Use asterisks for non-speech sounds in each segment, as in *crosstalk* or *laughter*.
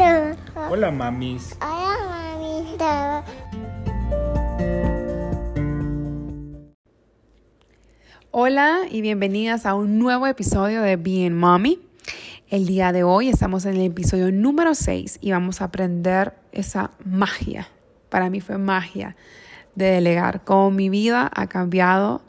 Hola, mamis. Hola, mamita. Hola y bienvenidas a un nuevo episodio de Being Mommy. El día de hoy estamos en el episodio número 6 y vamos a aprender esa magia. Para mí fue magia de delegar. Cómo mi vida ha cambiado.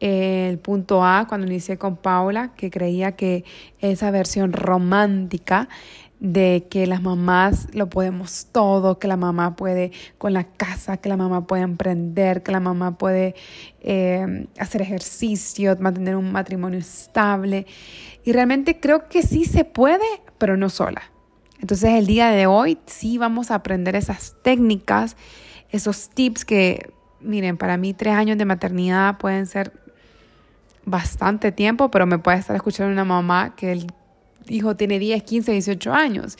El punto A, cuando inicié con Paula, que creía que esa versión romántica de que las mamás lo podemos todo, que la mamá puede con la casa, que la mamá puede emprender, que la mamá puede eh, hacer ejercicio, mantener un matrimonio estable. Y realmente creo que sí se puede, pero no sola. Entonces el día de hoy sí vamos a aprender esas técnicas, esos tips que, miren, para mí tres años de maternidad pueden ser bastante tiempo, pero me puede estar escuchando una mamá que el hijo tiene 10, 15, 18 años.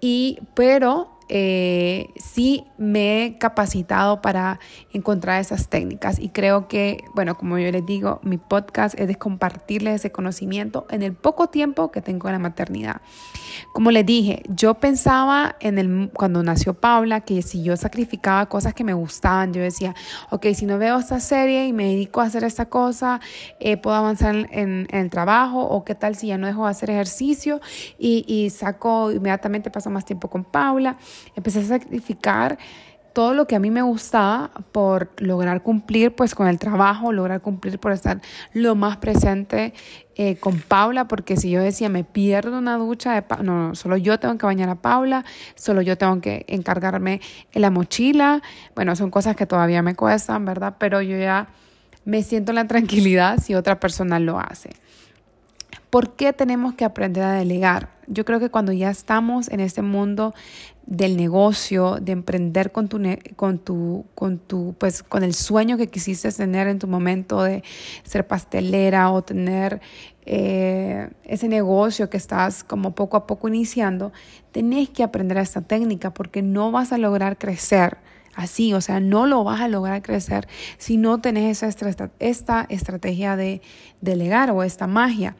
Y, pero eh, sí me he capacitado para encontrar esas técnicas y creo que, bueno, como yo les digo, mi podcast es de compartirles ese conocimiento en el poco tiempo que tengo en la maternidad. Como les dije, yo pensaba en el, cuando nació Paula que si yo sacrificaba cosas que me gustaban, yo decía, ok, si no veo esta serie y me dedico a hacer esta cosa, eh, puedo avanzar en, el trabajo o qué tal si ya no dejo de hacer ejercicio y, y saco, inmediatamente paso más tiempo con Paula. Empecé a sacrificar todo lo que a mí me gustaba por lograr cumplir pues con el trabajo, lograr cumplir por estar lo más presente eh, con Paula, porque si yo decía me pierdo una ducha, de no, no, solo yo tengo que bañar a Paula, solo yo tengo que encargarme en la mochila, bueno, son cosas que todavía me cuestan, ¿verdad? Pero yo ya me siento en la tranquilidad si otra persona lo hace. ¿Por qué tenemos que aprender a delegar? Yo creo que cuando ya estamos en este mundo del negocio, de emprender con tu, con tu, con tu, pues con el sueño que quisiste tener en tu momento de ser pastelera o tener eh, ese negocio que estás como poco a poco iniciando, tenés que aprender esta técnica porque no vas a lograr crecer así, o sea, no lo vas a lograr crecer si no tenés esa esta estrategia de delegar o esta magia.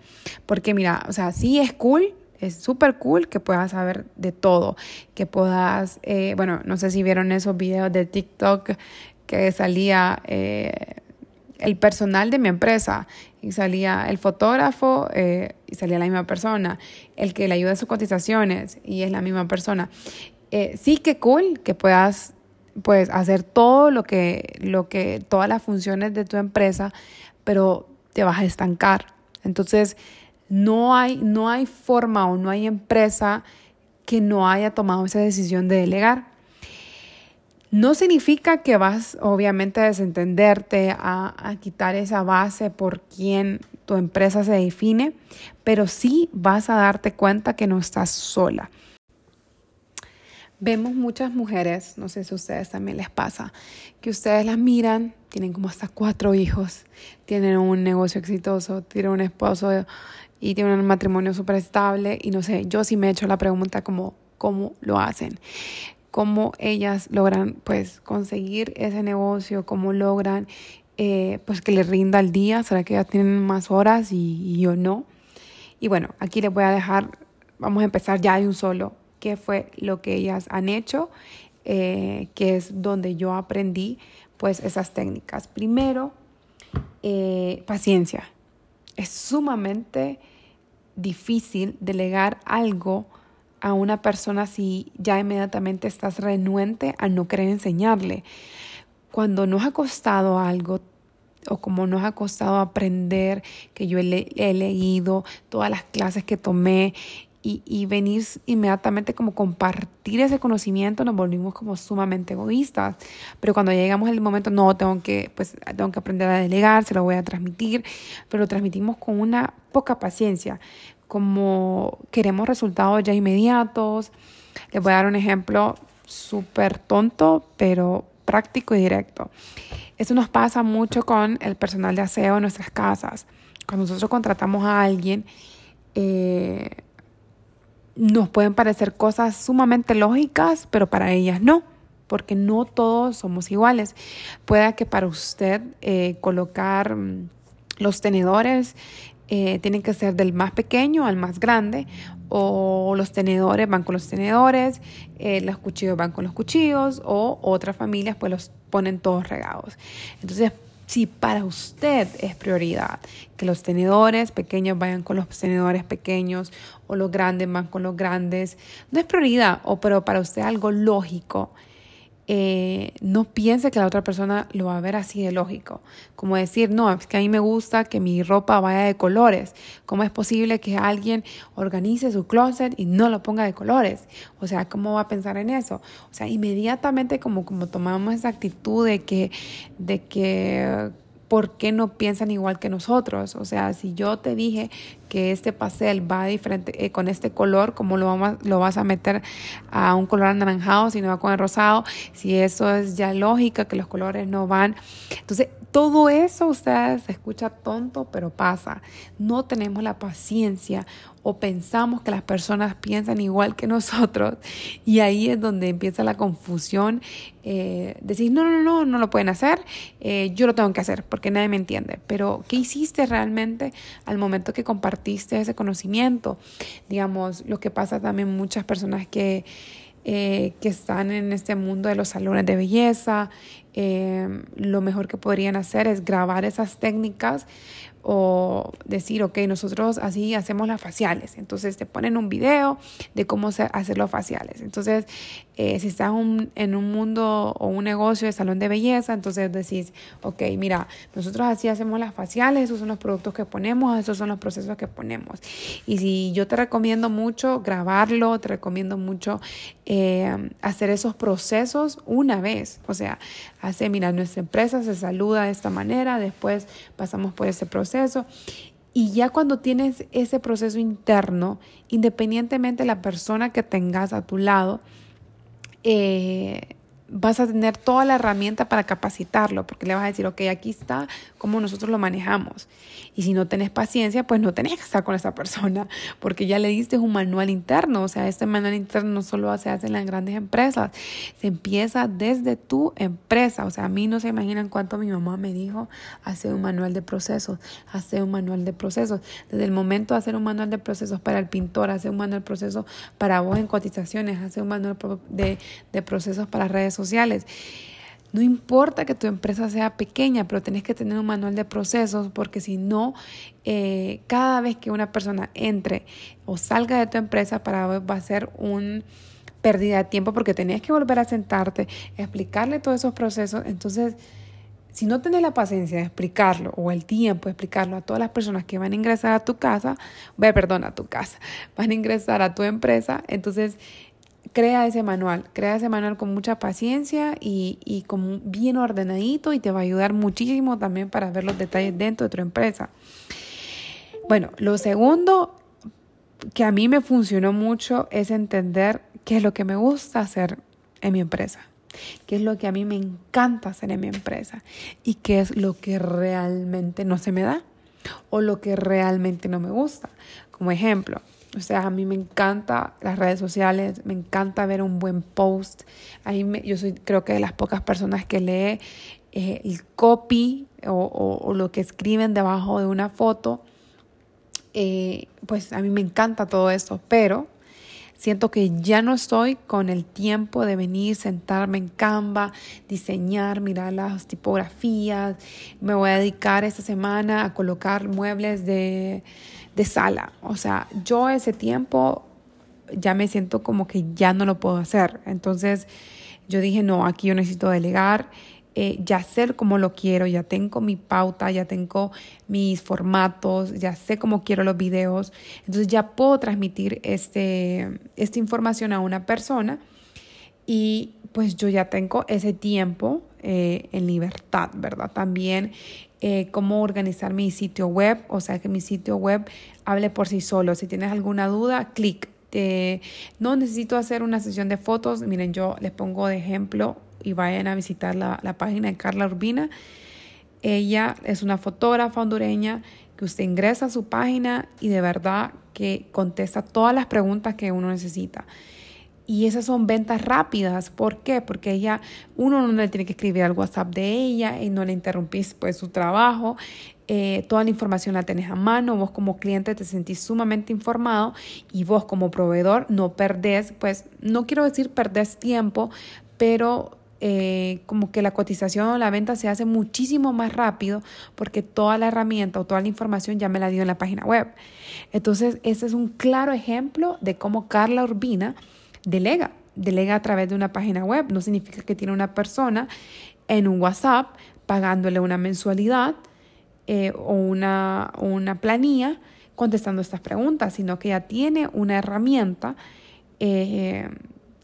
Porque mira, o sea, sí es cool, es súper cool que puedas saber de todo, que puedas, eh, bueno, no sé si vieron esos videos de TikTok que salía eh, el personal de mi empresa y salía el fotógrafo eh, y salía la misma persona, el que le ayuda a sus cotizaciones y es la misma persona. sí que cool que puedas pues hacer todo lo que, lo que, todas las funciones de tu empresa, pero te vas a estancar. Entonces, no hay, no hay forma o no hay empresa que no haya tomado esa decisión de delegar. No significa que vas obviamente a desentenderte, a, a, quitar esa base por quien tu empresa se define, pero sí vas a darte cuenta que no estás sola. Vemos muchas mujeres, no sé si a ustedes también les pasa, que ustedes las miran, tienen como hasta cuatro hijos, tienen un negocio exitoso, tienen un esposo y tienen un matrimonio súper estable y no sé, yo sí me he hecho la pregunta como, ¿cómo lo hacen? ¿Cómo ellas logran pues conseguir ese negocio? ¿Cómo logran eh, pues que les rinda el día? ¿Será que ellas tienen más horas y, y yo no? Y bueno, aquí les voy a dejar, vamos a empezar ya de un solo qué fue lo que ellas han hecho, eh, que es donde yo aprendí pues esas técnicas. Primero, eh, paciencia. Es sumamente difícil delegar algo a una persona si ya inmediatamente estás renuente a no querer enseñarle. Cuando nos ha costado algo o como nos ha costado aprender, que yo he, he leído todas las clases que tomé y, y venir inmediatamente como compartir ese conocimiento, nos volvimos como sumamente egoístas. Pero cuando llegamos al momento, no, tengo que, pues, tengo que aprender a delegar, se lo voy a transmitir, pero lo transmitimos con una poca paciencia, como queremos resultados ya inmediatos. Les voy a dar un ejemplo súper tonto, pero práctico y directo. Eso nos pasa mucho con el personal de aseo en nuestras casas. Cuando nosotros contratamos a alguien, eh, nos pueden parecer cosas sumamente lógicas, pero para ellas no, porque no todos somos iguales. Puede que para usted eh, colocar mm, los tenedores eh, tienen que ser del más pequeño al más grande, o los tenedores van con los tenedores, eh, los cuchillos van con los cuchillos, o otras familias pues los ponen todos regados. Entonces, si para usted es prioridad que los tenedores pequeños vayan con los tenedores pequeños o los grandes van con los grandes, no es prioridad, o pero para usted algo lógico, eh, no piense que la otra persona lo va a ver así de lógico. Como decir, no, es que a mí me gusta que mi ropa vaya de colores. ¿Cómo es posible que alguien organice su closet y no lo ponga de colores? O sea, ¿cómo va a pensar en eso? O sea, inmediatamente como, como tomamos esa actitud de que, de que ¿por qué no piensan igual que nosotros? O sea, si yo te dije que este pastel va diferente eh, con este color, ¿cómo lo, vamos, lo vas a meter a un color anaranjado si no va con el rosado? Si eso es ya lógica, que los colores no van. Entonces, todo eso, ustedes, se escucha tonto, pero pasa. No tenemos la paciencia o pensamos que las personas piensan igual que nosotros y ahí es donde empieza la confusión. Eh, decir, no, no, no, no lo pueden hacer, eh, yo lo tengo que hacer porque nadie me entiende. Pero, ¿qué hiciste realmente al momento que compartiste ese conocimiento? Digamos, lo que pasa también muchas personas que... Eh, que están en este mundo de los salones de belleza, eh, lo mejor que podrían hacer es grabar esas técnicas o decir, ok, nosotros así hacemos las faciales. Entonces te ponen un video de cómo hacer los faciales. Entonces, eh, si estás en un mundo o un negocio de salón de belleza, entonces decís, ok, mira, nosotros así hacemos las faciales, esos son los productos que ponemos, esos son los procesos que ponemos. Y si yo te recomiendo mucho grabarlo, te recomiendo mucho eh, hacer esos procesos una vez. O sea, hace, mira, nuestra empresa se saluda de esta manera, después pasamos por ese proceso. Y ya cuando tienes ese proceso interno, independientemente de la persona que tengas a tu lado, eh, vas a tener toda la herramienta para capacitarlo, porque le vas a decir, ok, aquí está cómo nosotros lo manejamos. Y si no tenés paciencia, pues no tenés que estar con esa persona, porque ya le diste un manual interno. O sea, este manual interno no solo se hace en las grandes empresas, se empieza desde tu empresa. O sea, a mí no se imaginan cuánto mi mamá me dijo hacer un manual de procesos, hacer un manual de procesos. Desde el momento de hacer un manual de procesos para el pintor, hacer un manual de procesos para vos en cotizaciones, hacer un manual de, de procesos para redes sociales. No importa que tu empresa sea pequeña, pero tenés que tener un manual de procesos porque si no, eh, cada vez que una persona entre o salga de tu empresa para va a ser un pérdida de tiempo porque tenés que volver a sentarte, explicarle todos esos procesos. Entonces, si no tenés la paciencia de explicarlo o el tiempo de explicarlo a todas las personas que van a ingresar a tu casa, perdón, a tu casa, *laughs* van a ingresar a tu empresa, entonces crea ese manual, crea ese manual con mucha paciencia y, y con bien ordenadito y te va a ayudar muchísimo también para ver los detalles dentro de tu empresa. Bueno, lo segundo que a mí me funcionó mucho es entender qué es lo que me gusta hacer en mi empresa, qué es lo que a mí me encanta hacer en mi empresa y qué es lo que realmente no se me da o lo que realmente no me gusta. Como ejemplo, o sea, a mí me encanta las redes sociales, me encanta ver un buen post. Ahí me, yo soy creo que de las pocas personas que lee eh, el copy o, lo que escriben debajo de una foto. Eh, pues a mí me encanta todo esto, pero siento que ya no estoy con el tiempo de venir, sentarme en Canva, diseñar, mirar las tipografías. Me voy a dedicar esta semana a colocar muebles de de sala. O sea, yo ese tiempo ya me siento como que ya no lo puedo hacer. Entonces yo dije, no, aquí yo necesito delegar, eh, ya sé cómo lo quiero, ya tengo mi pauta, ya tengo mis formatos, ya sé cómo quiero los videos. Entonces ya puedo transmitir este, esta información a una persona y pues yo ya tengo ese tiempo eh, en libertad, ¿verdad? También eh, cómo organizar mi sitio web, o sea, que mi sitio web hable por sí solo. Si tienes alguna duda, clic. no necesito hacer una sesión de fotos. Miren, yo les pongo de ejemplo y vayan a visitar la, la página de Carla Urbina. Ella es una fotógrafa hondureña que usted ingresa a su página y de verdad que contesta todas las preguntas que uno necesita. Y esas son ventas rápidas. ¿Por qué? Porque ella, uno no le tiene que escribir al WhatsApp de ella y no le interrumpís pues su trabajo. eh, toda la información la tenés a mano, vos como cliente te sentís sumamente informado y vos como proveedor no perdés, pues no quiero decir perdés tiempo, pero eh, como que la cotización o la venta se hace muchísimo más rápido porque toda la herramienta o toda la información ya me la dio en la página web. Entonces, este es un claro ejemplo de cómo Carla Urbina delega. Delega a través de una página web. No significa que tiene una persona en un WhatsApp pagándole una mensualidad eh, o una, una planilla contestando estas preguntas, sino que ya tiene una herramienta eh,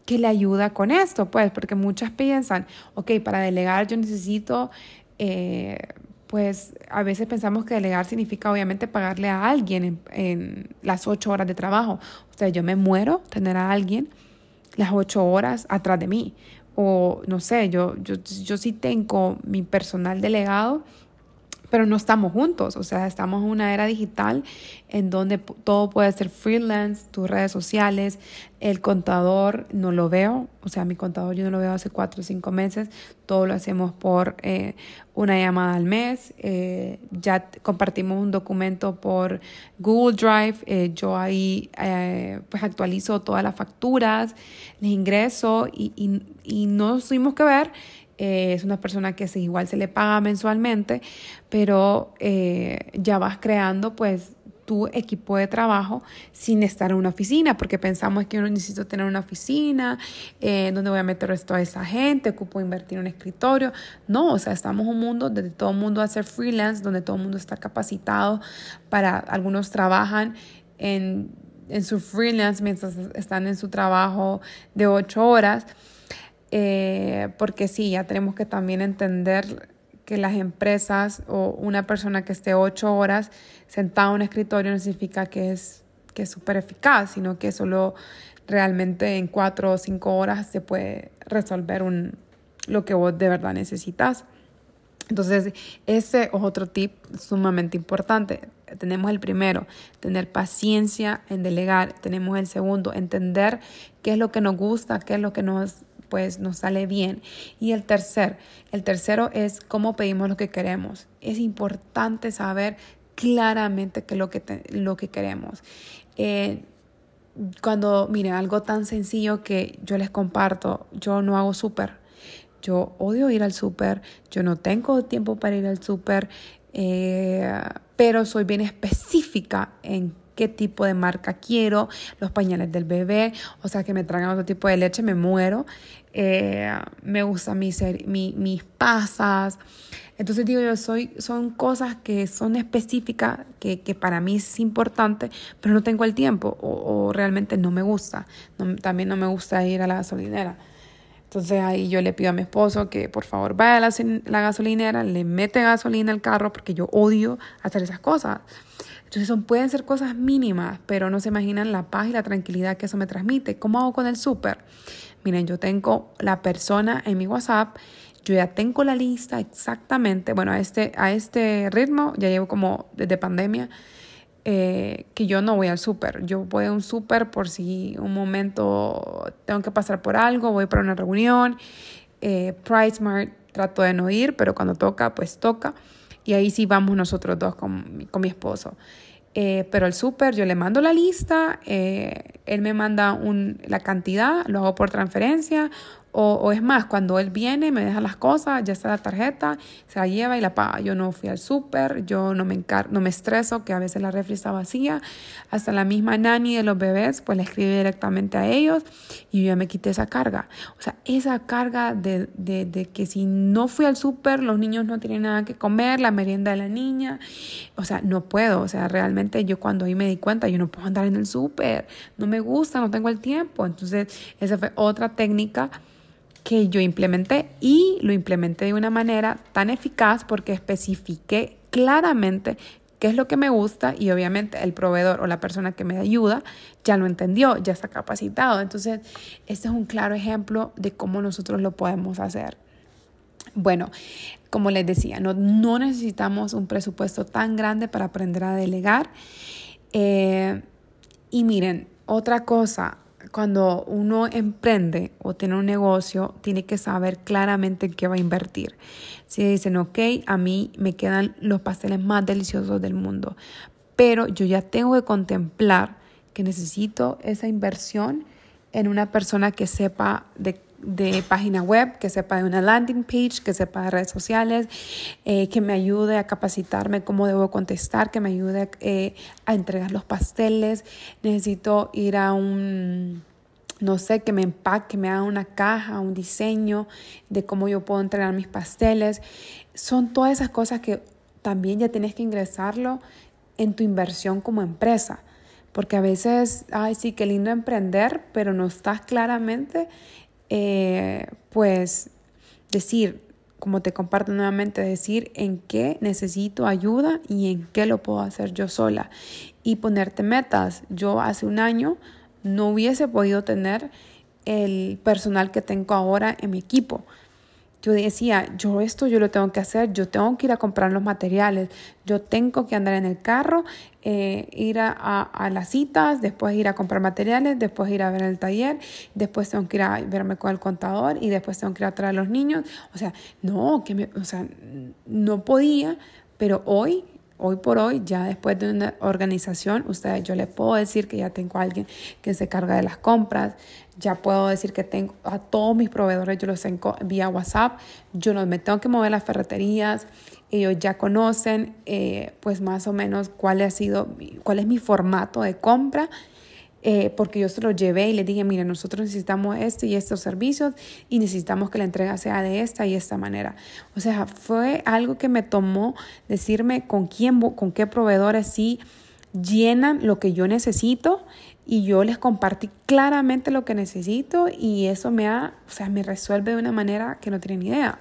que le ayuda con esto, pues, porque muchas piensan, ok, para delegar yo necesito, eh, pues a veces pensamos que delegar significa obviamente pagarle a alguien en, las ocho horas de trabajo. O sea, yo me muero tener a alguien las ocho horas atrás de mí. O no sé, yo, yo, yo sí tengo mi personal delegado pero no estamos juntos, o sea, estamos en una era digital en donde todo puede ser freelance, tus redes sociales, el contador no lo veo, o sea, mi contador yo no lo veo hace cuatro o cinco meses, todo lo hacemos por eh, una llamada al mes, eh, ya compartimos un documento por Google Drive, eh, yo ahí pues actualizo todas las facturas, les ingreso y, y, y no tuvimos que ver eh, es una persona que igual se le paga mensualmente, pero eh, ya vas creando pues tu equipo de trabajo sin estar en una oficina, porque pensamos que yo necesito tener una oficina, eh, donde voy a meter toda esa gente, ocupo invertir en un escritorio. No, o sea, estamos en un mundo donde todo el mundo hace freelance, donde todo el mundo está capacitado para, algunos trabajan en, en su freelance mientras están en su trabajo de ocho horas. Eh, porque sí, ya tenemos que también entender que las empresas o una persona que esté ocho horas sentada en un escritorio no significa que es que es súper eficaz, sino que solo realmente en cuatro o cinco horas se puede resolver un, lo que vos de verdad necesitas. Entonces, ese es otro tip sumamente importante. Tenemos el primero, tener paciencia en delegar. Tenemos el segundo, entender qué es lo que nos gusta, qué es lo que nos pues nos sale bien. Y el tercer, el tercero es cómo pedimos lo que queremos. Es importante saber claramente qué lo que, lo que queremos. Eh, cuando, miren, algo tan sencillo que yo les comparto, yo no hago súper. Yo odio ir al súper, yo no tengo tiempo para ir al súper, eh, pero soy bien específica en qué tipo de marca quiero, los pañales del bebé, o sea, que me traigan otro tipo de leche, me muero. Eh, me gusta mis, mis pasas. Entonces digo yo, soy, son cosas que son específicas, que, que, para mí es importante, pero no tengo el tiempo o, realmente no me gusta. también no me gusta ir a la gasolinera. Entonces ahí yo le pido a mi esposo que por favor vaya a la, la gasolinera, le mete gasolina al carro porque yo odio hacer esas cosas. Entonces pueden ser cosas mínimas, pero no se imaginan la paz y la tranquilidad que eso me transmite. ¿Cómo hago con el súper? Miren, yo tengo la persona en mi WhatsApp, yo ya tengo la lista exactamente, bueno, a este, a este ritmo ya llevo como desde pandemia, eh, que yo no voy al súper. Yo voy a un súper por si un momento tengo que pasar por algo, voy para una reunión. Eh, PriceMart trato de no ir, pero cuando toca, pues toca. Y ahí sí vamos nosotros dos con, con mi esposo. Eh, pero el súper, yo le mando la lista, eh, él me manda un, la cantidad, lo hago por transferencia o, o, es más, cuando él viene, me deja las cosas, ya está la tarjeta, se la lleva y la paga. Yo no fui al súper, yo no me, encar no me estreso, que a veces la refri está vacía. Hasta la misma nani de los bebés, pues le escribe directamente a ellos y yo ya me quité esa carga. O sea, esa carga de, de, de que si no fui al súper, los niños no tienen nada que comer, la merienda de la niña. O sea, no puedo. O sea, realmente yo cuando ahí me di cuenta, yo no puedo andar en el súper. No me gusta, no tengo el tiempo. Entonces, esa fue otra técnica que yo implementé y lo implementé de una manera tan eficaz porque especifiqué claramente qué es lo que me gusta y obviamente el proveedor o la persona que me ayuda ya lo entendió, ya está capacitado. Entonces, este es un claro ejemplo de cómo nosotros lo podemos hacer. Bueno, como les decía, no, no necesitamos un presupuesto tan grande para aprender a delegar. Eh, y miren, otra cosa, cuando uno emprende o tiene un negocio, tiene que saber claramente en qué va a invertir. Si dicen, ok, a mí me quedan los pasteles más deliciosos del mundo, pero yo ya tengo que contemplar que necesito esa inversión en una persona que sepa de, página web, que sepa de una landing page, que sepa de redes sociales, eh, que me ayude a capacitarme cómo debo contestar, que me ayude eh, a entregar los pasteles. Necesito ir a un no sé, que me empaque, que me haga una caja, un diseño de cómo yo puedo entregar mis pasteles. Son todas esas cosas que también ya tienes que ingresarlo en tu inversión como empresa. Porque a veces, ay, sí, qué lindo emprender, pero no estás claramente, eh, pues, decir, como te comparto nuevamente, decir en qué necesito ayuda y en qué lo puedo hacer yo sola. Y ponerte metas. Yo hace un año no hubiese podido tener el personal que tengo ahora en mi equipo yo decía, yo esto yo lo tengo que hacer, yo tengo que ir a comprar los materiales, yo tengo que andar en el carro, eh, ir a, a, las citas, después ir a comprar materiales, después ir a ver el taller, después tengo que ir a verme con el contador y después tengo que ir a traer a los niños. O sea, no, que me, o sea, no podía, pero hoy hoy por hoy, ya después de una organización, ustedes, yo les puedo decir que ya tengo a alguien que se carga de las compras, ya puedo decir que tengo a todos mis proveedores, yo los tengo vía WhatsApp, yo no me tengo que mover las ferreterías, ellos ya conocen eh, pues más o menos cuál ha sido, cuál es mi formato de compra eh, porque yo se lo llevé y le dije, mire, nosotros necesitamos este y estos servicios y necesitamos que la entrega sea de esta y esta manera. O sea, fue algo que me tomó decirme con quién, con qué proveedores sí llenan lo que yo necesito y yo les compartí claramente lo que necesito y eso me ha, o sea, me resuelve de una manera que no tienen idea.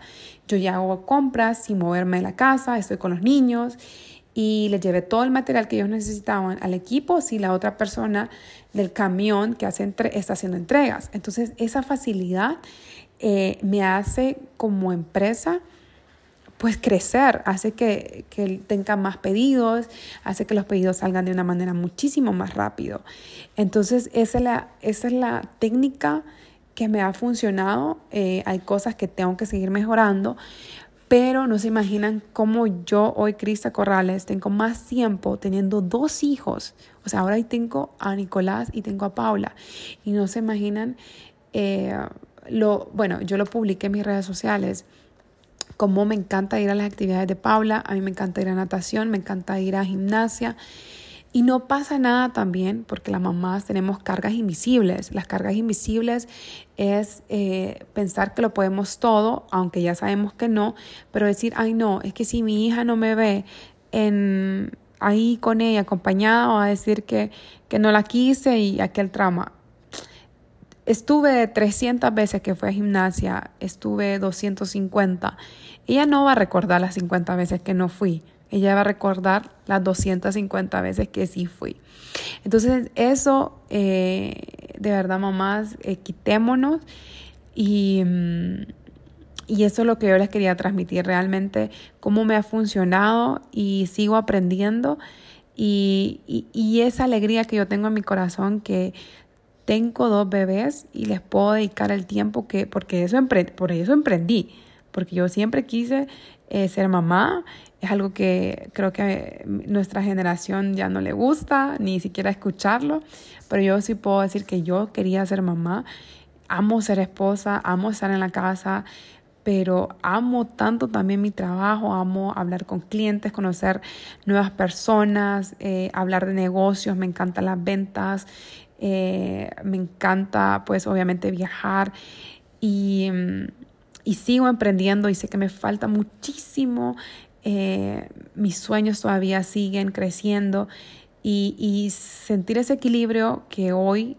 Yo ya hago compras sin moverme de la casa, estoy con los niños y les llevé todo el material que ellos necesitaban al equipo si la otra persona del camión que hace está haciendo entregas. Entonces, esa facilidad eh, me hace como empresa pues crecer, hace que, que tenga más pedidos, hace que los pedidos salgan de una manera muchísimo más rápido. Entonces, esa es la, esa es la técnica que me ha funcionado. Eh, hay cosas que tengo que seguir mejorando, pero no se imaginan cómo yo hoy, Crista Corrales, tengo más tiempo teniendo dos hijos. O sea, ahora tengo a Nicolás y tengo a Paula. Y no se imaginan, eh, lo, bueno, yo lo publiqué en mis redes sociales, cómo me encanta ir a las actividades de Paula, a mí me encanta ir a natación, me encanta ir a gimnasia. Y no pasa nada también porque las mamás tenemos cargas invisibles. Las cargas invisibles es eh, pensar que lo podemos todo, aunque ya sabemos que no, pero decir, ay no, es que si mi hija no me ve en, ahí con ella acompañada, va a decir que, que no la quise y aquel trauma. Estuve 300 veces que fue a gimnasia, estuve 250. Ella no va a recordar las 50 veces que no fui ella va a recordar las 250 veces que sí fui. Entonces, eso, eh, de verdad, mamás, eh, quitémonos y, mm, y eso es lo que yo les quería transmitir realmente, cómo me ha funcionado y sigo aprendiendo y, y, esa alegría que yo tengo en mi corazón que tengo dos bebés y les puedo dedicar el tiempo que, porque eso por eso emprendí, porque yo siempre quise eh, ser mamá es algo que creo que nuestra generación ya no le gusta, ni siquiera escucharlo, pero yo sí puedo decir que yo quería ser mamá, amo ser esposa, amo estar en la casa, pero amo tanto también mi trabajo, amo hablar con clientes, conocer nuevas personas, eh, hablar de negocios, me encantan las ventas, eh, me encanta pues obviamente viajar. Y, y sigo emprendiendo y sé que me falta muchísimo eh, mis sueños todavía siguen creciendo y, sentir ese equilibrio que hoy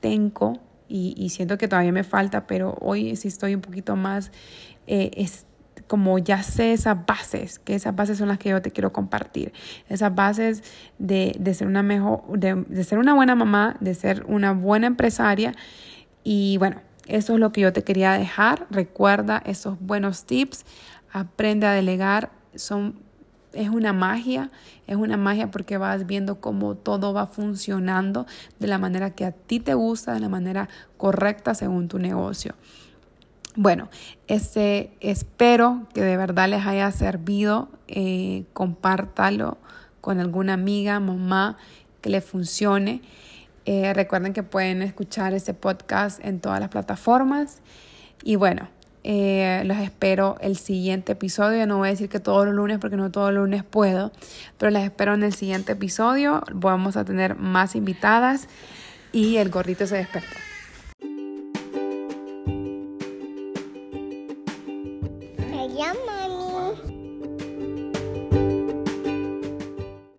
tengo y, siento que todavía me falta, pero hoy sí estoy un poquito más, eh, es, como ya sé esas bases, que esas bases son las que yo te quiero compartir, esas bases de, de ser una mejor, de, de ser una buena mamá, de ser una buena empresaria y bueno, eso es lo que yo te quería dejar. Recuerda esos buenos tips. Aprende a delegar son es una magia, es una magia porque vas viendo cómo todo va funcionando de la manera que a ti te gusta, de la manera correcta según tu negocio. Bueno, este, espero que de verdad les haya servido. Eh, compártalo con alguna amiga, mamá, que le funcione. Eh, recuerden que pueden escuchar este podcast en todas las plataformas. Y bueno, eh, los espero el siguiente episodio. no voy a decir que todos los lunes porque no todos los lunes puedo, pero les espero en el siguiente episodio. Vamos a tener más invitadas y el gordito se despertó.